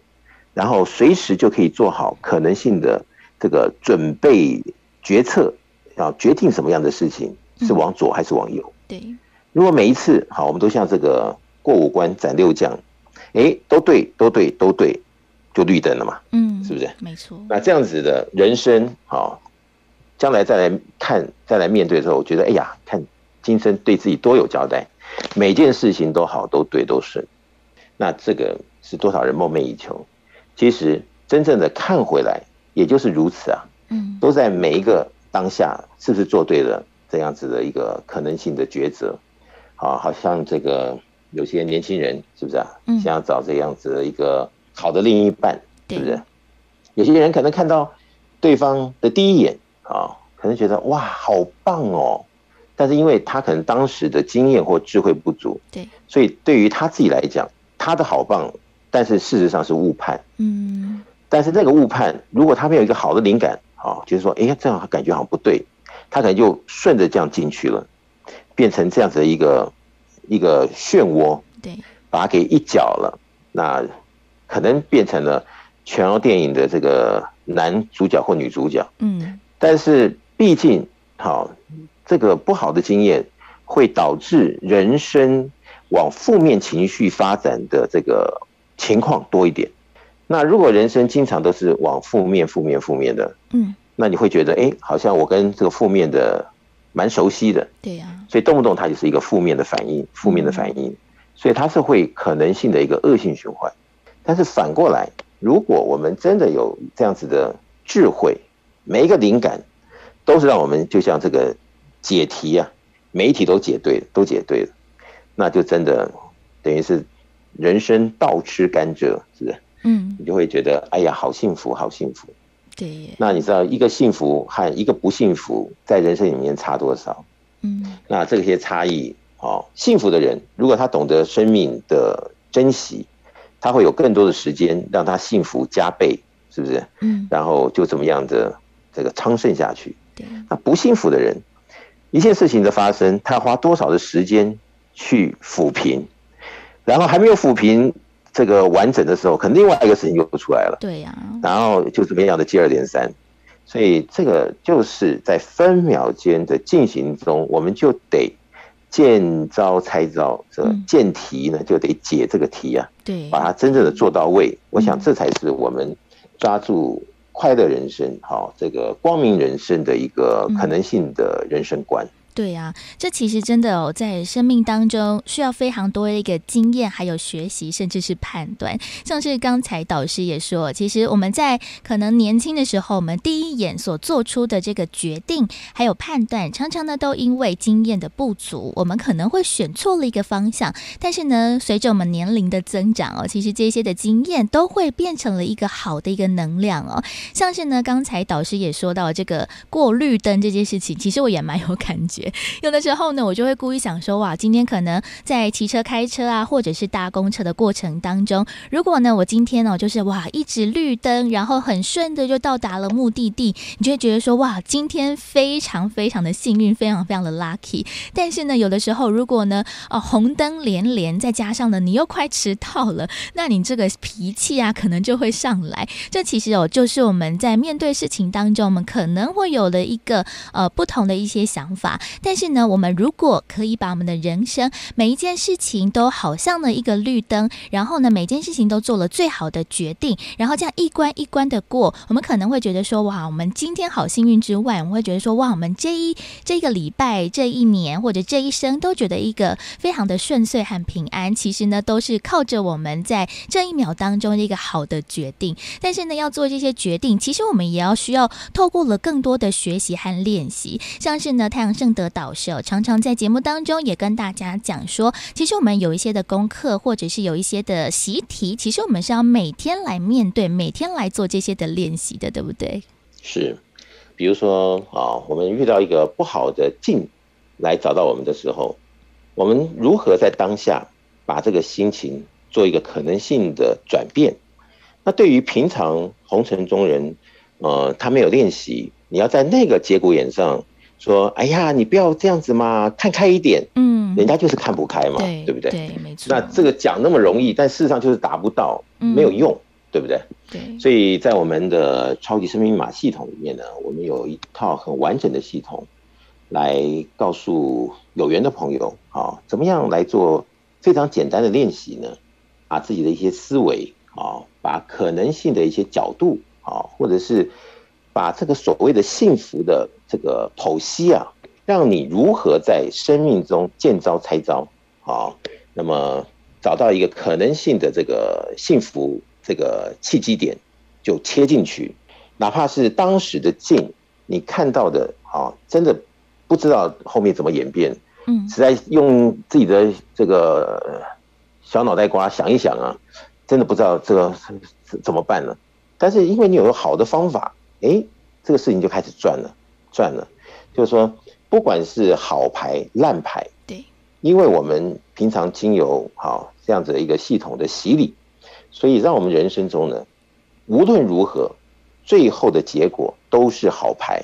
然后随时就可以做好可能性的这个准备。决策要决定什么样的事情是往左还是往右？对，如果每一次好，我们都像这个过五关斩六将，哎，都对，都对，都对，就绿灯了嘛？嗯，是不是？没错。那这样子的人生，好，将来再来看，再来面对的时候，我觉得，哎呀，看今生对自己多有交代，每件事情都好，都对，都顺。那这个是多少人梦寐以求？其实真正的看回来，也就是如此啊。嗯，都在每一个当下，是不是做对了这样子的一个可能性的抉择？啊，好像这个有些年轻人是不是啊？嗯，想要找这样子的一个好的另一半，是不是？有些人可能看到对方的第一眼啊，可能觉得哇，好棒哦，但是因为他可能当时的经验或智慧不足，对，所以对于他自己来讲，他的好棒，但是事实上是误判。嗯，但是那个误判，如果他没有一个好的灵感。好，就是说，哎呀，这样感觉好像不对，他可能就顺着这样进去了，变成这样子的一个一个漩涡，对，把它给一搅了，那可能变成了全欧电影的这个男主角或女主角，嗯，但是毕竟，好，这个不好的经验会导致人生往负面情绪发展的这个情况多一点。那如果人生经常都是往负面、负面、负面的，嗯，那你会觉得，哎，好像我跟这个负面的蛮熟悉的，对呀，所以动不动它就是一个负面的反应，负面的反应，所以它是会可能性的一个恶性循环。但是反过来，如果我们真的有这样子的智慧，每一个灵感都是让我们就像这个解题啊，每一题都解对了，都解对了，那就真的等于是人生倒吃甘蔗，是不是？嗯，你就会觉得，哎呀，好幸福，好幸福。对。那你知道一个幸福和一个不幸福在人生里面差多少？嗯。那这些差异，哦，幸福的人，如果他懂得生命的珍惜，他会有更多的时间让他幸福加倍，是不是？嗯。然后就这么样的这个昌盛下去。对。那不幸福的人，一件事情的发生，他要花多少的时间去抚平，然后还没有抚平。这个完整的时候，可能另外一个事情又出来了。对呀、啊，然后就怎么样的接二连三，所以这个就是在分秒间的进行中，我们就得见招拆招，这个见题呢就得解这个题啊，对，把它真正的做到位。我想这才是我们抓住快乐人生、好这个光明人生的一个可能性的人生观。对啊，这其实真的哦，在生命当中需要非常多的一个经验，还有学习，甚至是判断。像是刚才导师也说，其实我们在可能年轻的时候，我们第一眼所做出的这个决定，还有判断，常常呢都因为经验的不足，我们可能会选错了一个方向。但是呢，随着我们年龄的增长哦，其实这些的经验都会变成了一个好的一个能量哦。像是呢，刚才导师也说到这个过绿灯这件事情，其实我也蛮有感觉。有的时候呢，我就会故意想说，哇，今天可能在骑车、开车啊，或者是搭公车的过程当中，如果呢，我今天呢，就是哇，一直绿灯，然后很顺的就到达了目的地，你就会觉得说，哇，今天非常非常的幸运，非常非常的 lucky。但是呢，有的时候如果呢，哦，红灯连连，再加上呢，你又快迟到了，那你这个脾气啊，可能就会上来。这其实哦，就是我们在面对事情当中，我们可能会有的一个呃不同的一些想法。但是呢，我们如果可以把我们的人生每一件事情都好像呢一个绿灯，然后呢每件事情都做了最好的决定，然后这样一关一关的过，我们可能会觉得说哇，我们今天好幸运之外，我们会觉得说哇，我们这一这个礼拜、这一年或者这一生都觉得一个非常的顺遂和平安。其实呢，都是靠着我们在这一秒当中的一个好的决定。但是呢，要做这些决定，其实我们也要需要透过了更多的学习和练习，像是呢太阳盛德导师常常在节目当中也跟大家讲说，其实我们有一些的功课，或者是有一些的习题，其实我们是要每天来面对，每天来做这些的练习的，对不对？是，比如说啊，我们遇到一个不好的境来找到我们的时候，我们如何在当下把这个心情做一个可能性的转变？那对于平常红尘中人，呃，他没有练习，你要在那个节骨眼上。说，哎呀，你不要这样子嘛，看开一点。嗯，人家就是看不开嘛，对，对不对？对，没错。那这个讲那么容易，但事实上就是达不到，没有用，嗯、对不对？对。所以在我们的超级生命密码系统里面呢，我们有一套很完整的系统，来告诉有缘的朋友啊，怎么样来做非常简单的练习呢？把自己的一些思维啊，把可能性的一些角度啊，或者是。把这个所谓的幸福的这个剖析啊，让你如何在生命中见招拆招啊，那么找到一个可能性的这个幸福这个契机点，就切进去，哪怕是当时的境，你看到的啊，真的不知道后面怎么演变，嗯，实在用自己的这个小脑袋瓜想一想啊，真的不知道这个怎么办了？但是因为你有个好的方法。哎，这个事情就开始转了，转了，就是说，不管是好牌烂牌，对，因为我们平常经由好这样子的一个系统的洗礼，所以让我们人生中呢，无论如何最后的结果都是好牌。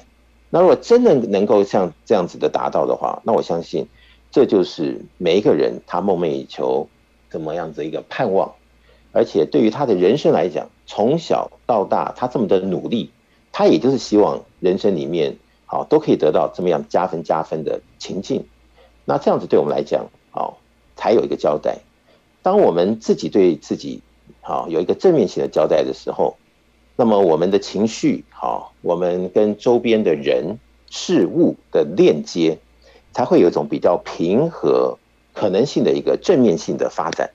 那如果真的能够像这样子的达到的话，那我相信这就是每一个人他梦寐以求怎么样子一个盼望。而且对于他的人生来讲，从小到大他这么的努力，他也就是希望人生里面好都可以得到这么样加分加分的情境。那这样子对我们来讲，好才有一个交代。当我们自己对自己好有一个正面性的交代的时候，那么我们的情绪好，我们跟周边的人事物的链接，才会有一种比较平和可能性的一个正面性的发展。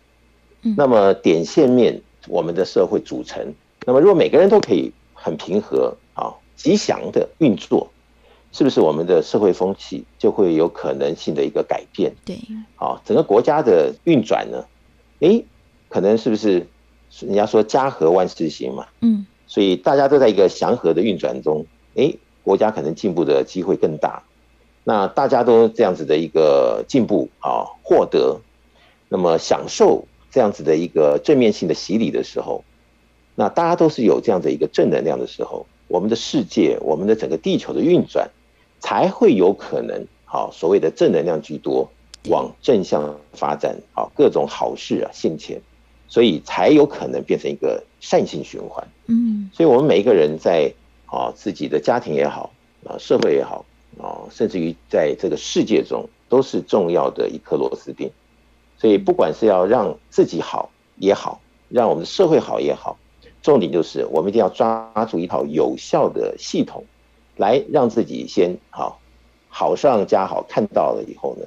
那么点线面，我们的社会组成。那么如果每个人都可以很平和啊、吉祥的运作，是不是我们的社会风气就会有可能性的一个改变？对，好，整个国家的运转呢？诶，可能是不是人家说家和万事兴嘛？嗯，所以大家都在一个祥和的运转中，诶，国家可能进步的机会更大。那大家都这样子的一个进步啊，获得，那么享受。这样子的一个正面性的洗礼的时候，那大家都是有这样的一个正能量的时候，我们的世界，我们的整个地球的运转，才会有可能好所谓的正能量居多，往正向发展，好各种好事啊现前，所以才有可能变成一个善性循环。嗯，所以我们每一个人在啊自己的家庭也好啊社会也好啊，甚至于在这个世界中，都是重要的一颗螺丝钉。所以，不管是要让自己好也好，让我们的社会好也好，重点就是我们一定要抓住一套有效的系统，来让自己先好，好上加好，看到了以后呢，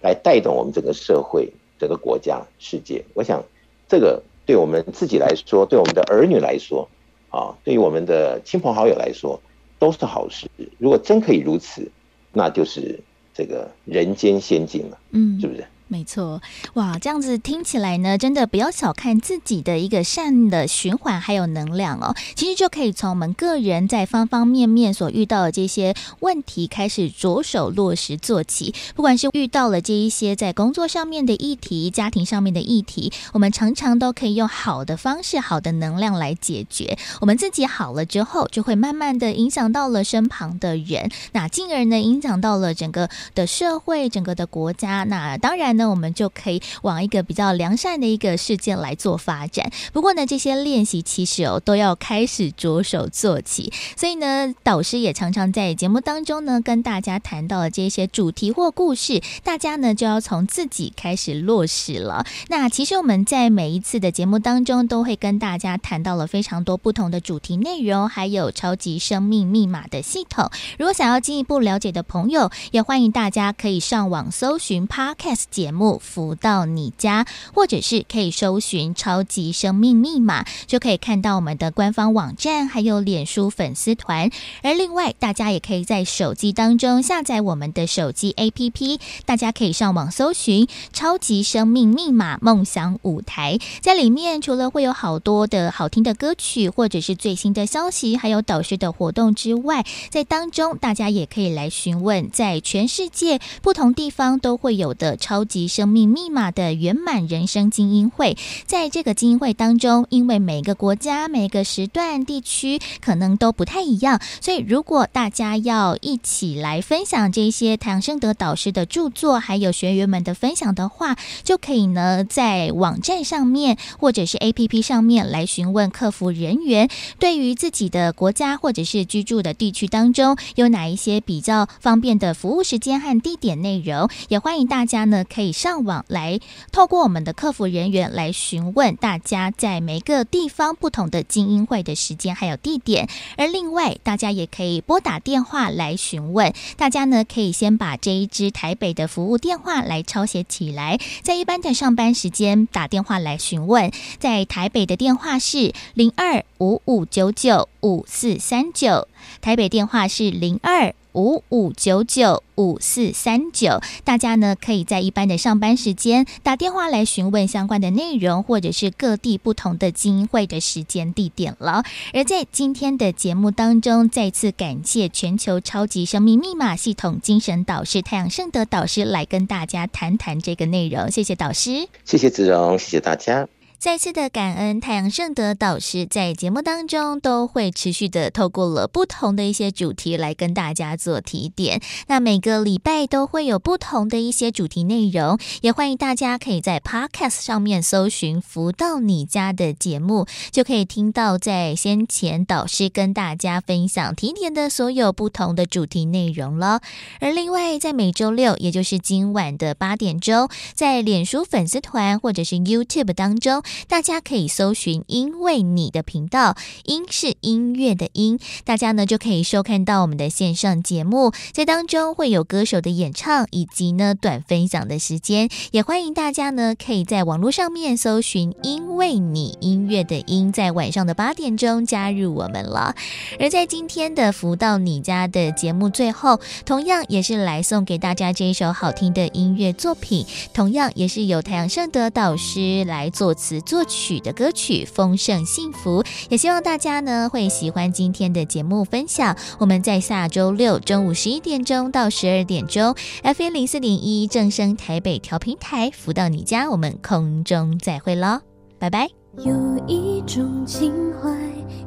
来带动我们整个社会、整个国家、世界。我想，这个对我们自己来说，对我们的儿女来说，啊，对于我们的亲朋好友来说，都是好事。如果真可以如此，那就是这个人间仙境了，嗯，是不是？没错，哇，这样子听起来呢，真的不要小看自己的一个善的循环还有能量哦。其实就可以从我们个人在方方面面所遇到的这些问题开始着手落实做起。不管是遇到了这一些在工作上面的议题、家庭上面的议题，我们常常都可以用好的方式、好的能量来解决。我们自己好了之后，就会慢慢的影响到了身旁的人，那进而呢，影响到了整个的社会、整个的国家。那当然呢。那我们就可以往一个比较良善的一个事件来做发展。不过呢，这些练习其实哦都要开始着手做起。所以呢，导师也常常在节目当中呢跟大家谈到了这些主题或故事，大家呢就要从自己开始落实了。那其实我们在每一次的节目当中都会跟大家谈到了非常多不同的主题内容，还有超级生命密码的系统。如果想要进一步了解的朋友，也欢迎大家可以上网搜寻 Podcast 节节目福到你家，或者是可以搜寻“超级生命密码”，就可以看到我们的官方网站，还有脸书粉丝团。而另外，大家也可以在手机当中下载我们的手机 APP，大家可以上网搜寻“超级生命密码梦想舞台”。在里面，除了会有好多的好听的歌曲，或者是最新的消息，还有导师的活动之外，在当中大家也可以来询问，在全世界不同地方都会有的超级。及生命密码的圆满人生精英会，在这个精英会当中，因为每个国家、每个时段、地区可能都不太一样，所以如果大家要一起来分享这些太阳盛德导师的著作，还有学员们的分享的话，就可以呢在网站上面或者是 APP 上面来询问客服人员，对于自己的国家或者是居住的地区当中有哪一些比较方便的服务时间和地点内容，也欢迎大家呢可以。可以上网来，透过我们的客服人员来询问大家在每个地方不同的精英会的时间还有地点。而另外，大家也可以拨打电话来询问。大家呢可以先把这一支台北的服务电话来抄写起来，在一般的上班时间打电话来询问。在台北的电话是零二五五九九五四三九，台北电话是零二。五五九九五四三九，大家呢可以在一般的上班时间打电话来询问相关的内容，或者是各地不同的精英会的时间地点了。而在今天的节目当中，再次感谢全球超级生命密码系统精神导师太阳盛德导师来跟大家谈谈这个内容。谢谢导师，谢谢子荣，谢谢大家。再次的感恩太阳盛德导师在节目当中都会持续的透过了不同的一些主题来跟大家做提点。那每个礼拜都会有不同的一些主题内容，也欢迎大家可以在 Podcast 上面搜寻“福到你家”的节目，就可以听到在先前导师跟大家分享提点的所有不同的主题内容了。而另外在每周六，也就是今晚的八点钟，在脸书粉丝团或者是 YouTube 当中。大家可以搜寻“因为你的频道”，音是音乐的音，大家呢就可以收看到我们的线上节目，在当中会有歌手的演唱以及呢短分享的时间，也欢迎大家呢可以在网络上面搜寻“因为你音乐的音”，在晚上的八点钟加入我们了。而在今天的福到你家的节目最后，同样也是来送给大家这一首好听的音乐作品，同样也是由太阳盛德导师来作词。作曲的歌曲《丰盛幸福》，也希望大家呢会喜欢今天的节目分享。我们在下周六中午十一点钟到十二点钟，FM 零四点一正声台北调频台，福到你家，我们空中再会喽，拜拜。有一种情怀，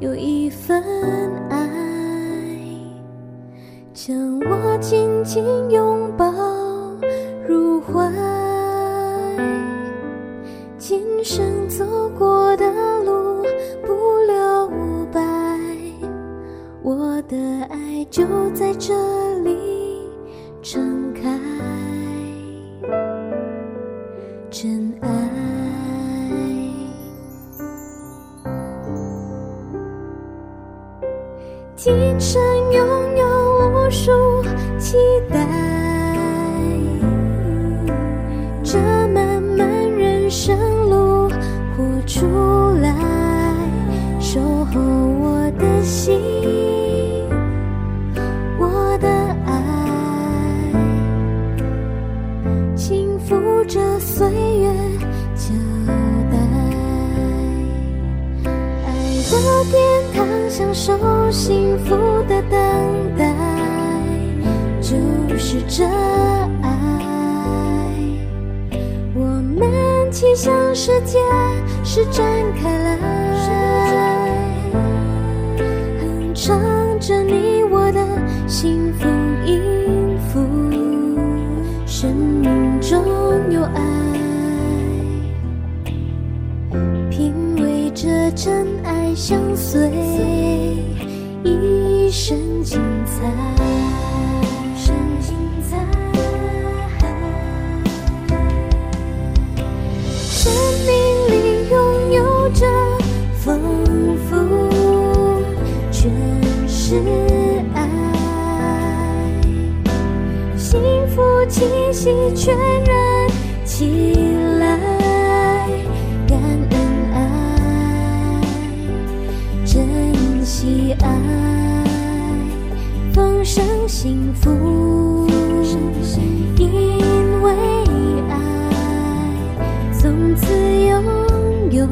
有一份爱，将我紧紧拥抱入怀。今生走过的路不留白，我的爱就在这里盛开，真爱。今生拥有无数期待，这漫漫人生。出来，守候我的心，我的爱，轻抚着岁月交代，爱的殿堂，享受幸福的等待，就是这爱，我们齐向世界。是展开来，哼唱着你我的幸福音符，生命中有爱，品味着真爱相随，气息全然起来，感恩爱，珍惜爱，丰盛幸福，因为爱，从此拥有。